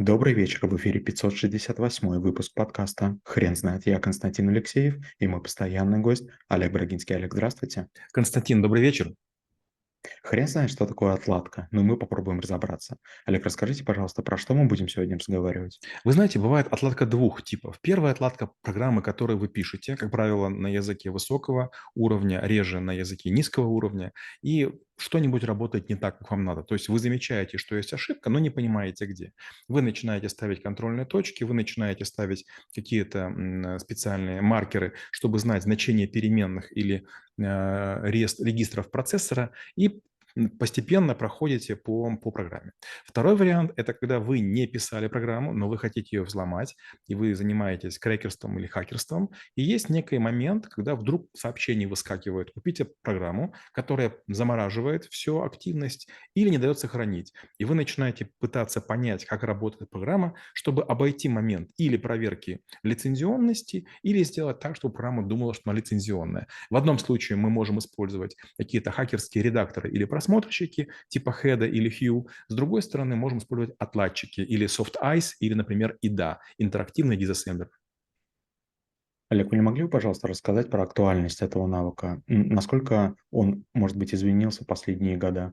Добрый вечер, в эфире 568 выпуск подкаста «Хрен знает». Я Константин Алексеев и мой постоянный гость Олег Брагинский. Олег, здравствуйте. Константин, добрый вечер. Хрен знает, что такое отладка, но мы попробуем разобраться. Олег, расскажите, пожалуйста, про что мы будем сегодня разговаривать? Вы знаете, бывает отладка двух типов. Первая отладка– программы, которые вы пишете, как правило, на языке высокого уровня, реже на языке низкого уровня, и что-нибудь работает не так, как вам надо. То есть вы замечаете, что есть ошибка, но не понимаете, где. Вы начинаете ставить контрольные точки, вы начинаете ставить какие-то специальные маркеры, чтобы знать значение переменных или э, регистров процессора, и постепенно проходите по, по программе. Второй вариант – это когда вы не писали программу, но вы хотите ее взломать, и вы занимаетесь крекерством или хакерством, и есть некий момент, когда вдруг сообщение выскакивает «купите программу», которая замораживает всю активность или не дает сохранить. И вы начинаете пытаться понять, как работает программа, чтобы обойти момент или проверки лицензионности, или сделать так, чтобы программа думала, что она лицензионная. В одном случае мы можем использовать какие-то хакерские редакторы или просмотрщики типа Head или Hue. С другой стороны, можем использовать отладчики или Soft Ice, или, например, IDA, интерактивный дизассемблер. Олег, вы не могли бы, пожалуйста, рассказать про актуальность этого навыка? Насколько он, может быть, изменился последние годы?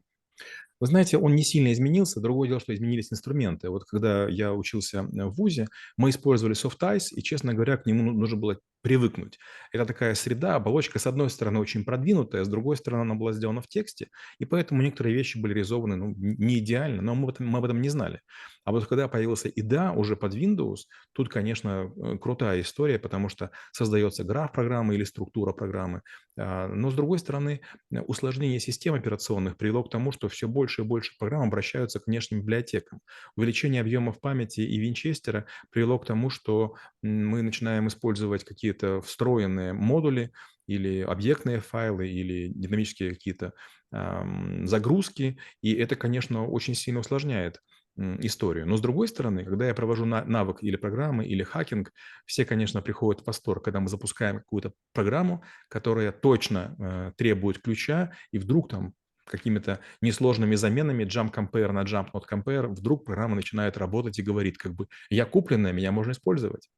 Вы знаете, он не сильно изменился. Другое дело, что изменились инструменты. Вот когда я учился в ВУЗе, мы использовали Soft Ice, и, честно говоря, к нему ну, нужно было привыкнуть. Это такая среда, оболочка, с одной стороны, очень продвинутая, с другой стороны, она была сделана в тексте, и поэтому некоторые вещи были реализованы ну, не идеально, но мы об, этом, мы об этом не знали. А вот когда появился IDA уже под Windows, тут, конечно, э, крутая история, потому что создается граф программы или структура программы. А, но, с другой стороны, усложнение систем операционных привело к тому, что все больше и больше программ обращаются к внешним библиотекам. Увеличение объемов памяти и винчестера привело к тому, что мы начинаем использовать какие-то встроенные модули или объектные файлы, или динамические какие-то э, загрузки, и это, конечно, очень сильно усложняет историю. Но с другой стороны, когда я провожу навык или программы, или хакинг, все, конечно, приходят в восторг, когда мы запускаем какую-то программу, которая точно э, требует ключа, и вдруг там какими-то несложными заменами jump compare на jump not compare, вдруг программа начинает работать и говорит, как бы, я купленная, меня можно использовать.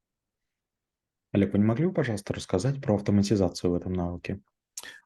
Олег, вы не могли бы, пожалуйста, рассказать про автоматизацию в этом навыке?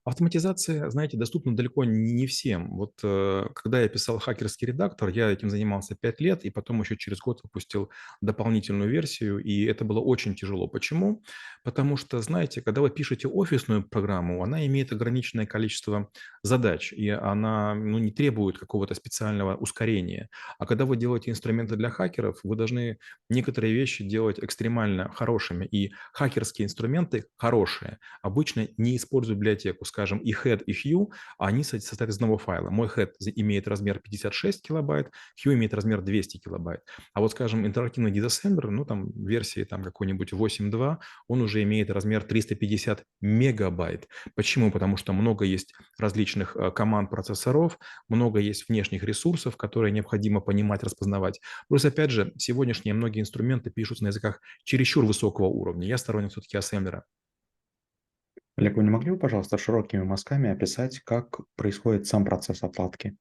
Автоматизация, знаете, доступна далеко не всем. Вот э, когда я писал хакерский редактор, я этим занимался 5 лет, и потом еще через год выпустил дополнительную версию, и это было очень тяжело. Почему? Потому что, знаете, когда вы пишете офисную программу, она имеет ограниченное количество задач, и она ну, не требует какого-то специального ускорения. А когда вы делаете инструменты для хакеров, вы должны некоторые вещи делать экстремально хорошими, и хакерские инструменты хорошие обычно не используют библиотеку скажем, и head, и hue, они состоят из одного файла. Мой head имеет размер 56 килобайт, hue имеет размер 200 килобайт. А вот, скажем, интерактивный дизассемблер, ну, там, версии там какой-нибудь 8.2, он уже имеет размер 350 мегабайт. Почему? Потому что много есть различных э, команд процессоров, много есть внешних ресурсов, которые необходимо понимать, распознавать. Плюс, опять же, сегодняшние многие инструменты пишутся на языках чересчур высокого уровня. Я сторонник все-таки ассемблера. Олег, вы не могли бы, пожалуйста, широкими мазками описать, как происходит сам процесс отладки?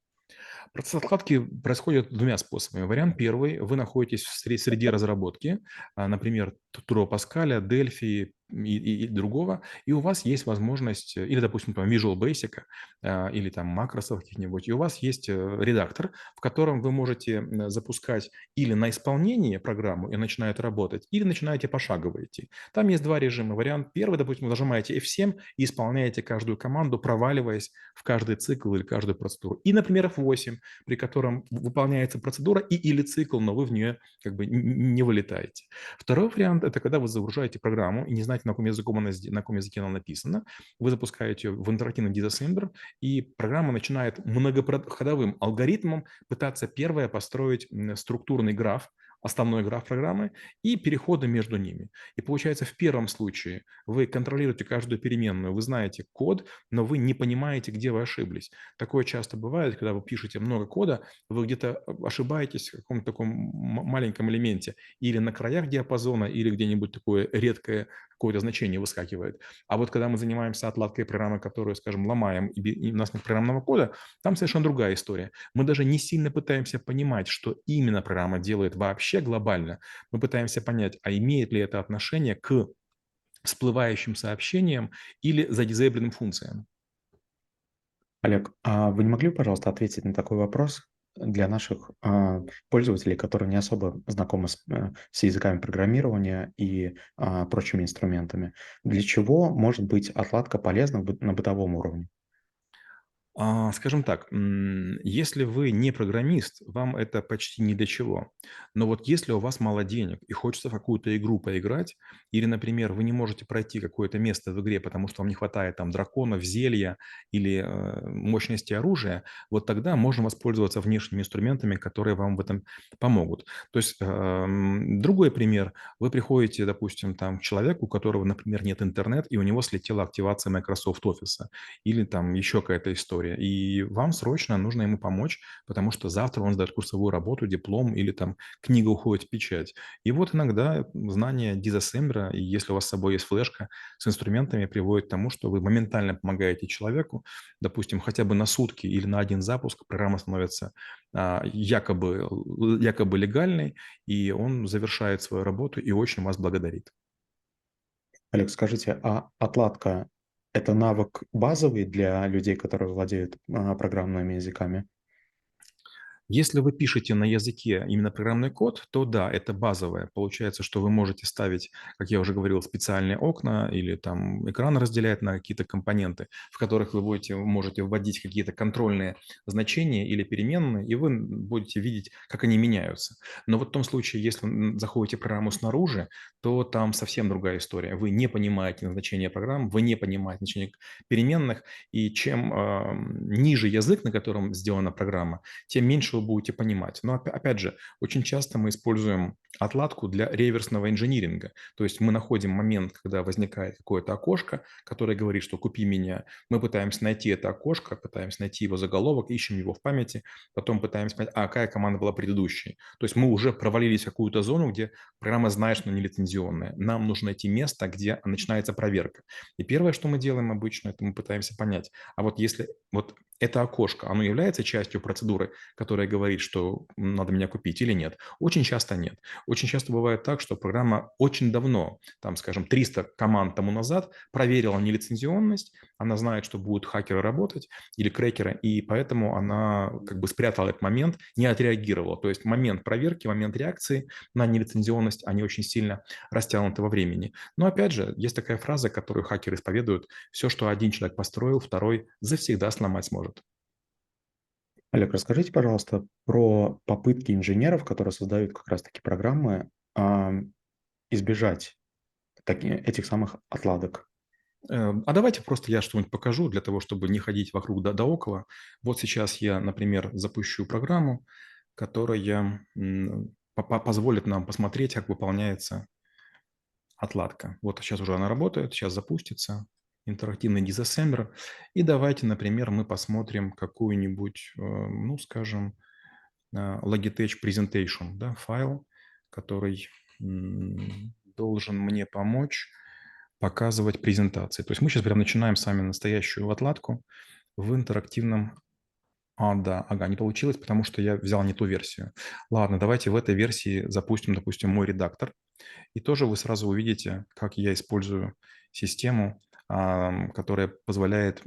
Процесс откладки происходит двумя способами. Вариант первый. Вы находитесь в среде разработки, а, например, Туро Паскаля, Delphi, и, и, и другого, и у вас есть возможность, или, допустим, там Visual Basic, а, или там макросов каких-нибудь, и у вас есть э, редактор, в котором вы можете запускать или на исполнение программу и начинает работать, или начинаете пошагово идти. Там есть два режима. Вариант первый, допустим, вы нажимаете F7 и исполняете каждую команду, проваливаясь в каждый цикл или каждую процедуру. И, например, F8, при котором выполняется процедура и или цикл, но вы в нее как бы не вылетаете. Второй вариант – это когда вы загружаете программу и не знаете, на каком, языке она, на каком языке она написана. Вы запускаете ее в интерактивный дизассемблер, и программа начинает многоходовым алгоритмом пытаться первое построить структурный граф, основной граф программы и переходы между ними. И получается, в первом случае вы контролируете каждую переменную, вы знаете код, но вы не понимаете, где вы ошиблись. Такое часто бывает, когда вы пишете много кода, вы где-то ошибаетесь в каком-то таком маленьком элементе или на краях диапазона, или где-нибудь такое редкое какое-то значение выскакивает. А вот когда мы занимаемся отладкой программы, которую, скажем, ломаем, и у нас нет программного кода, там совершенно другая история. Мы даже не сильно пытаемся понимать, что именно программа делает вообще глобально. Мы пытаемся понять, а имеет ли это отношение к всплывающим сообщениям или задизейбленным функциям. Олег, а вы не могли пожалуйста, ответить на такой вопрос для наших а, пользователей, которые не особо знакомы с, э, с языками программирования и а, прочими инструментами? Для чего может быть отладка полезна на бытовом уровне? А, скажем так, если вы не программист, вам это почти ни для чего. Но вот если у вас мало денег и хочется в какую-то игру поиграть, или, например, вы не можете пройти какое-то место в игре, потому что вам не хватает там драконов, зелья или э, мощности оружия, вот тогда можно воспользоваться внешними инструментами, которые вам в этом помогут. То есть эм, другой пример. Вы приходите, допустим, там, к человеку, у которого, например, нет интернета, и у него слетела активация Microsoft Office, или там еще какая-то история история. И вам срочно нужно ему помочь, потому что завтра он сдает курсовую работу, диплом или там книга уходит в печать. И вот иногда знание дизассемблера, и если у вас с собой есть флешка с инструментами, приводит к тому, что вы моментально помогаете человеку, допустим, хотя бы на сутки или на один запуск программа становится а, якобы, якобы легальной, и он завершает свою работу и очень вас благодарит. Олег, скажите, а отладка это навык базовый для людей, которые владеют а, программными языками? Если вы пишете на языке именно программный код, то да, это базовое. Получается, что вы можете ставить, как я уже говорил, специальные окна или там экран разделять на какие-то компоненты, в которых вы будете, можете вводить какие-то контрольные значения или переменные, и вы будете видеть, как они меняются. Но вот в том случае, если заходите в программу снаружи, то там совсем другая история. Вы не понимаете назначение программ, вы не понимаете значение переменных, и чем э, ниже язык, на котором сделана программа, тем меньше вы будете понимать. Но опять же, очень часто мы используем отладку для реверсного инжиниринга. То есть мы находим момент, когда возникает какое-то окошко, которое говорит, что купи меня. Мы пытаемся найти это окошко, пытаемся найти его заголовок, ищем его в памяти, потом пытаемся понять, а какая команда была предыдущей. То есть мы уже провалились в какую-то зону, где программа знает, что не лицензионная. Нам нужно найти место, где начинается проверка. И первое, что мы делаем обычно, это мы пытаемся понять, а вот если вот это окошко, оно является частью процедуры, которая говорит, что надо меня купить или нет? Очень часто нет. Очень часто бывает так, что программа очень давно, там, скажем, 300 команд тому назад проверила нелицензионность, она знает, что будут хакеры работать или крекеры, и поэтому она как бы спрятала этот момент, не отреагировала. То есть момент проверки, момент реакции на нелицензионность, они очень сильно растянуты во времени. Но опять же, есть такая фраза, которую хакеры исповедуют, все, что один человек построил, второй завсегда сломать сможет. Олег, расскажите, пожалуйста, про попытки инженеров, которые создают как раз-таки программы, избежать этих самых отладок. Эм, а давайте просто я что-нибудь покажу для того, чтобы не ходить вокруг да, да около. Вот сейчас я, например, запущу программу, которая позволит нам посмотреть, как выполняется отладка. Вот сейчас уже она работает, сейчас запустится интерактивный дизассемблер. И давайте, например, мы посмотрим какую-нибудь, э, ну, скажем, э, Logitech Presentation, да, файл, который должен мне помочь показывать презентации. То есть мы сейчас прям начинаем с вами настоящую отладку в интерактивном... А, да, ага, не получилось, потому что я взял не ту версию. Ладно, давайте в этой версии запустим, допустим, мой редактор. И тоже вы сразу увидите, как я использую систему которая позволяет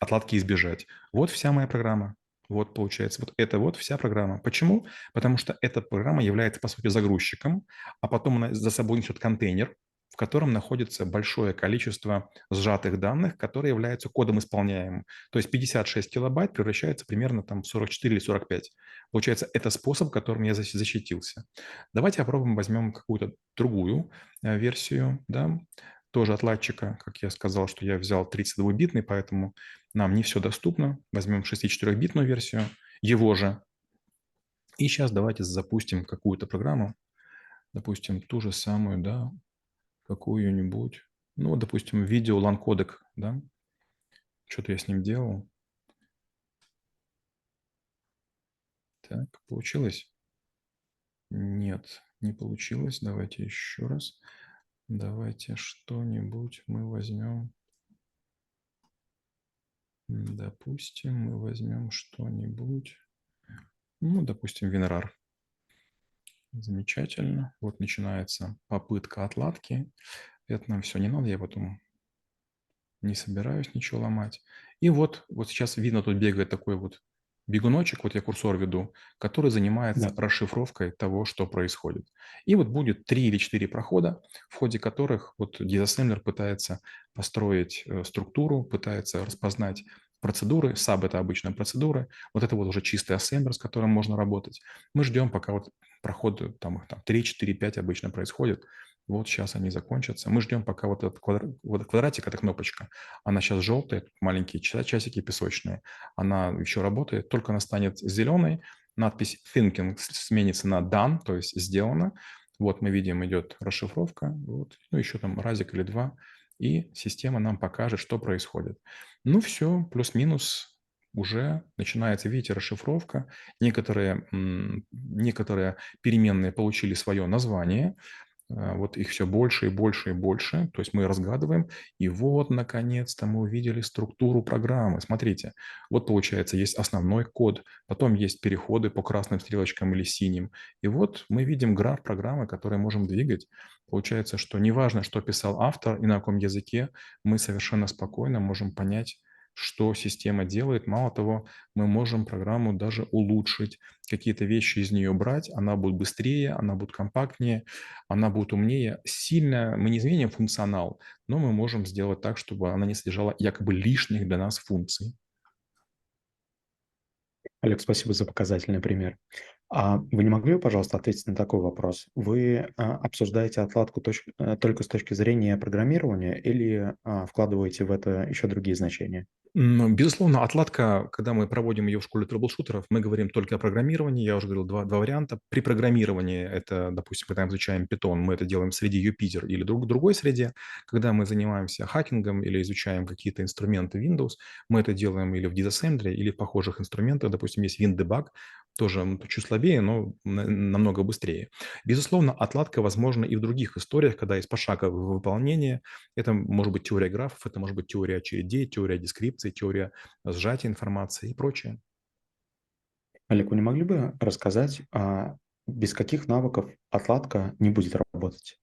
отладки избежать. Вот вся моя программа. Вот получается, вот это вот вся программа. Почему? Потому что эта программа является, по сути, загрузчиком, а потом она за собой несет контейнер, в котором находится большое количество сжатых данных, которые являются кодом исполняемым. То есть 56 килобайт превращается примерно там в 44 или 45. Получается, это способ, которым я защитился. Давайте попробуем, возьмем какую-то другую э, версию. Да? Тоже отладчика. Как я сказал, что я взял 32-битный, поэтому нам не все доступно. Возьмем 64-битную версию его же. И сейчас давайте запустим какую-то программу. Допустим, ту же самую, да, какую-нибудь. Ну, допустим, видео лан-кодек, да. Что-то я с ним делал. Так, получилось? Нет, не получилось. Давайте еще раз. Давайте что-нибудь мы возьмем. Допустим, мы возьмем что-нибудь. Ну, допустим, Винрар. Замечательно. Вот начинается попытка отладки. Это нам все не надо, я потом не собираюсь ничего ломать. И вот, вот сейчас видно, тут бегает такой вот бегуночек, вот я курсор веду, который занимается Да. расшифровкой того, что происходит. И вот будет три или четыре прохода, в ходе которых вот дизассемблер пытается построить э, структуру, пытается распознать процедуры, саб – это обычная процедура, вот это вот уже чистый ассемблер, с которым можно работать. Мы ждем, пока вот проходы, там их там 3, 4, 5 обычно происходит, вот сейчас они закончатся. Мы ждем, пока вот этот квадрат, вот квадратик, эта кнопочка, она сейчас желтая, маленькие часики песочные, она еще работает, только она станет зеленой, надпись thinking сменится на done, то есть сделано. Вот мы видим, идет расшифровка, вот, ну еще там разик или два, и система нам покажет, что происходит. Ну все, плюс-минус уже начинается, видите, расшифровка. Некоторые, некоторые переменные получили свое название, вот их все больше и больше и больше, то есть мы разгадываем, и вот, наконец-то, мы увидели структуру программы. Смотрите, вот получается, есть основной код, потом есть переходы по красным стрелочкам или синим, и вот мы видим граф программы, который можем двигать. Получается, что неважно, что писал автор и на каком языке, мы совершенно спокойно можем понять, что система делает. Мало того, мы можем программу даже улучшить, какие-то вещи из нее брать, она будет быстрее, она будет компактнее, она будет умнее. Сильно мы не изменим функционал, но мы можем сделать так, чтобы она не содержала якобы лишних для нас функций. Олег, спасибо за показательный пример. А вы не могли бы, пожалуйста, ответить на такой вопрос? Вы а, обсуждаете отладку точ... Э, только с точки зрения программирования или а, вкладываете в это еще другие значения? Ну, безусловно, отладка, когда мы проводим ее в школе трэблшутеров, мы говорим только о программировании. Я уже говорил два, два варианта. При программировании, это, допустим, когда мы изучаем Python, мы это делаем в среде Юпитер или друг, другой среде. Когда мы занимаемся хакингом или изучаем какие-то инструменты Windows, мы это делаем или в Disassembly, или в похожих инструментах. Допустим, есть WinDebug, тоже чуть слабее, но намного быстрее. Безусловно, отладка возможна и в других историях, когда есть пошаговое выполнение. Это может быть теория графов, это может быть теория очередей, теория дескрипции, теория сжатия информации и прочее. Олег, вы не могли бы рассказать, а без каких навыков отладка не будет работать?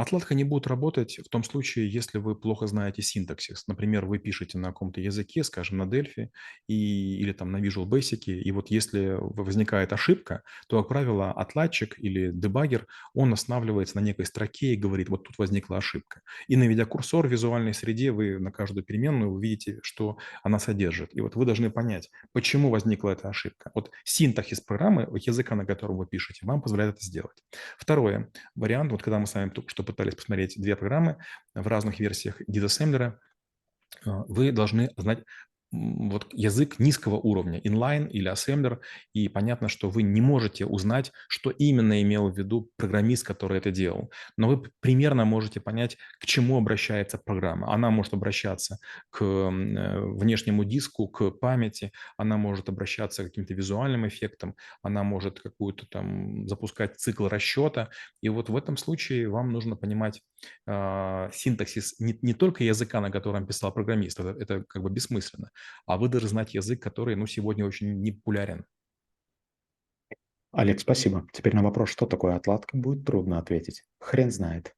Отладка не будет работать в том случае, если вы плохо знаете синтаксис. Например, вы пишете на каком-то языке, скажем, на Delphi и, или там на Visual Basic, и вот если возникает ошибка, то, как правило, отладчик или дебаггер, он останавливается на некой строке и говорит, вот тут возникла ошибка. И наведя курсор в визуальной среде, вы на каждую переменную увидите, что она содержит. И вот вы должны понять, почему возникла эта ошибка. Вот синтаксис программы, языка, на котором вы пишете, вам позволяет это сделать. Второе, вариант, вот когда мы с вами что пытались посмотреть две программы в разных версиях диsassembler, а, вы должны знать вот язык низкого уровня, inline или assembler, и понятно, что вы не можете узнать, что именно имел в виду программист, который это делал. Но вы примерно можете понять, к чему обращается программа. Она может обращаться к э, внешнему диску, к памяти, она может обращаться к каким-то визуальным эффектам, она может какую-то там запускать цикл расчета. И вот в этом случае вам нужно понимать э, синтаксис не, не только языка, на котором писал программист, это, это как бы бессмысленно, а вы должны знать язык, который ну, сегодня очень непопулярен. Олег, спасибо. Теперь на вопрос, что такое отладка, будет трудно ответить. Хрен знает.